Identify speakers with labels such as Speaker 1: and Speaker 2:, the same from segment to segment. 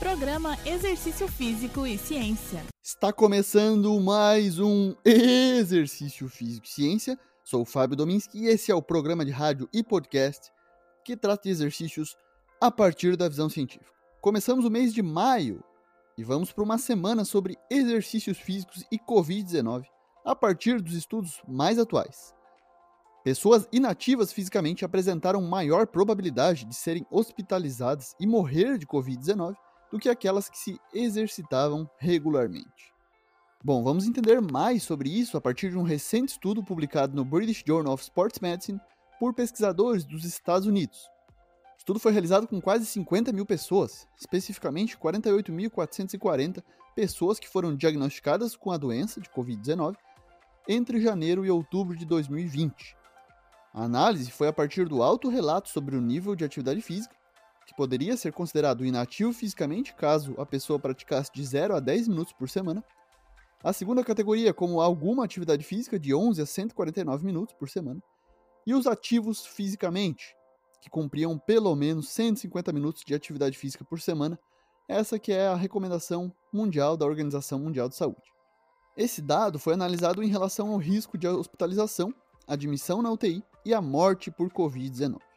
Speaker 1: Programa Exercício Físico e Ciência.
Speaker 2: Está começando mais um Exercício Físico e Ciência. Sou o Fábio Dominski e esse é o programa de rádio e podcast que trata de exercícios a partir da visão científica. Começamos o mês de maio e vamos para uma semana sobre exercícios físicos e Covid-19 a partir dos estudos mais atuais. Pessoas inativas fisicamente apresentaram maior probabilidade de serem hospitalizadas e morrer de Covid-19 do que aquelas que se exercitavam regularmente. Bom, vamos entender mais sobre isso a partir de um recente estudo publicado no British Journal of Sports Medicine por pesquisadores dos Estados Unidos. O estudo foi realizado com quase 50 mil pessoas, especificamente 48.440 pessoas que foram diagnosticadas com a doença de Covid-19 entre janeiro e outubro de 2020. A análise foi a partir do alto relato sobre o nível de atividade física que poderia ser considerado inativo fisicamente caso a pessoa praticasse de 0 a 10 minutos por semana. A segunda categoria, como alguma atividade física de 11 a 149 minutos por semana. E os ativos fisicamente, que cumpriam pelo menos 150 minutos de atividade física por semana, essa que é a recomendação mundial da Organização Mundial de Saúde. Esse dado foi analisado em relação ao risco de hospitalização, admissão na UTI e a morte por Covid-19.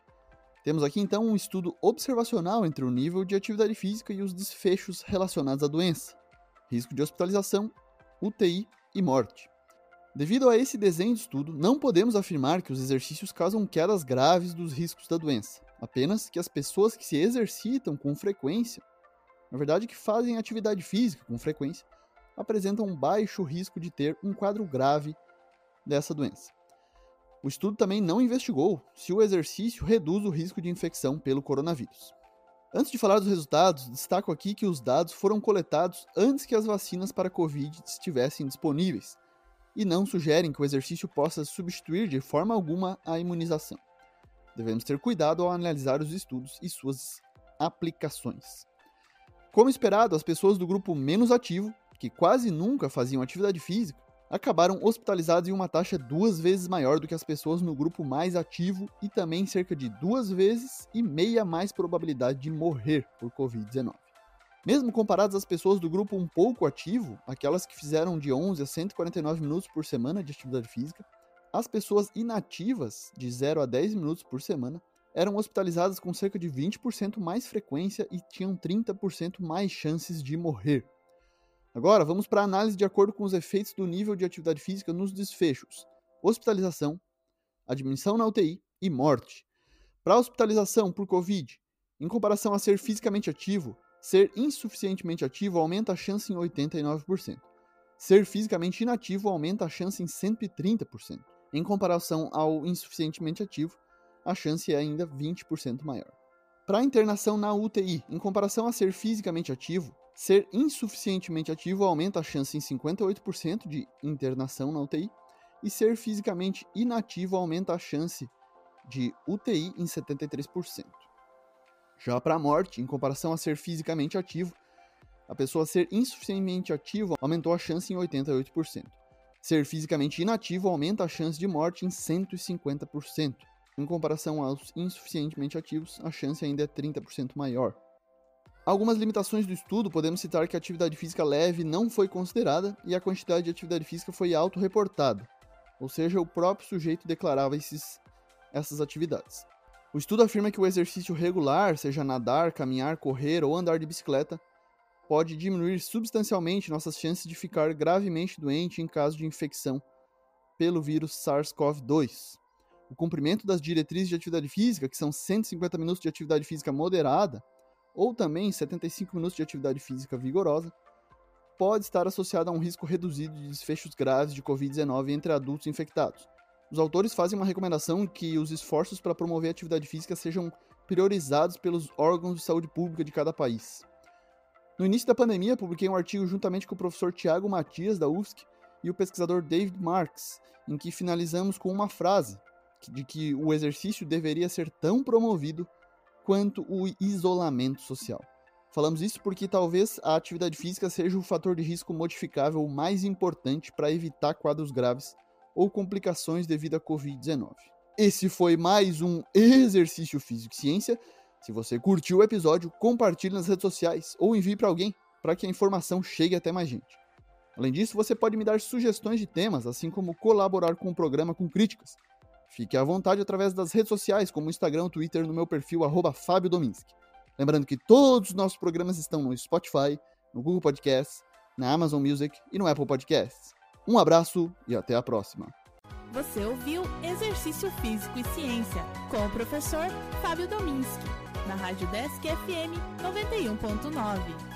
Speaker 2: Temos aqui então um estudo observacional entre o nível de atividade física e os desfechos relacionados à doença, risco de hospitalização, UTI e morte. Devido a esse desenho de estudo, não podemos afirmar que os exercícios causam quedas graves dos riscos da doença, apenas que as pessoas que se exercitam com frequência, na verdade que fazem atividade física com frequência, apresentam um baixo risco de ter um quadro grave dessa doença. O estudo também não investigou se o exercício reduz o risco de infecção pelo coronavírus. Antes de falar dos resultados, destaco aqui que os dados foram coletados antes que as vacinas para Covid estivessem disponíveis e não sugerem que o exercício possa substituir de forma alguma a imunização. Devemos ter cuidado ao analisar os estudos e suas aplicações. Como esperado, as pessoas do grupo menos ativo, que quase nunca faziam atividade física, acabaram hospitalizados em uma taxa duas vezes maior do que as pessoas no grupo mais ativo e também cerca de duas vezes e meia mais probabilidade de morrer por Covid-19. Mesmo comparadas às pessoas do grupo um pouco ativo, aquelas que fizeram de 11 a 149 minutos por semana de atividade física, as pessoas inativas, de 0 a 10 minutos por semana, eram hospitalizadas com cerca de 20% mais frequência e tinham 30% mais chances de morrer. Agora, vamos para a análise de acordo com os efeitos do nível de atividade física nos desfechos: hospitalização, admissão na UTI e morte. Para a hospitalização por Covid, em comparação a ser fisicamente ativo, ser insuficientemente ativo aumenta a chance em 89%. Ser fisicamente inativo aumenta a chance em 130%. Em comparação ao insuficientemente ativo, a chance é ainda 20% maior. Para a internação na UTI, em comparação a ser fisicamente ativo, Ser insuficientemente ativo aumenta a chance em 58% de internação na UTI, e ser fisicamente inativo aumenta a chance de UTI em 73%. Já para a morte, em comparação a ser fisicamente ativo, a pessoa ser insuficientemente ativo aumentou a chance em 88%. Ser fisicamente inativo aumenta a chance de morte em 150%. Em comparação aos insuficientemente ativos, a chance ainda é 30% maior. Algumas limitações do estudo, podemos citar que a atividade física leve não foi considerada e a quantidade de atividade física foi autorreportada, ou seja, o próprio sujeito declarava esses, essas atividades. O estudo afirma que o exercício regular, seja nadar, caminhar, correr ou andar de bicicleta, pode diminuir substancialmente nossas chances de ficar gravemente doente em caso de infecção pelo vírus SARS-CoV-2. O cumprimento das diretrizes de atividade física, que são 150 minutos de atividade física moderada, ou também 75 minutos de atividade física vigorosa, pode estar associado a um risco reduzido de desfechos graves de Covid-19 entre adultos infectados. Os autores fazem uma recomendação que os esforços para promover a atividade física sejam priorizados pelos órgãos de saúde pública de cada país. No início da pandemia, publiquei um artigo juntamente com o professor Tiago Matias, da UFSC, e o pesquisador David Marks, em que finalizamos com uma frase de que o exercício deveria ser tão promovido quanto o isolamento social. Falamos isso porque talvez a atividade física seja o fator de risco modificável mais importante para evitar quadros graves ou complicações devido à Covid-19. Esse foi mais um Exercício Físico e Ciência. Se você curtiu o episódio, compartilhe nas redes sociais ou envie para alguém para que a informação chegue até mais gente. Além disso, você pode me dar sugestões de temas, assim como colaborar com o programa com críticas. Fique à vontade através das redes sociais, como Instagram, Twitter, no meu perfil Fábio Dominski. Lembrando que todos os nossos programas estão no Spotify, no Google Podcasts, na Amazon Music e no Apple Podcasts. Um abraço e até a próxima.
Speaker 1: Você ouviu Exercício Físico e Ciência com o professor Fábio Dominski, na Rádio Desk FM 91.9.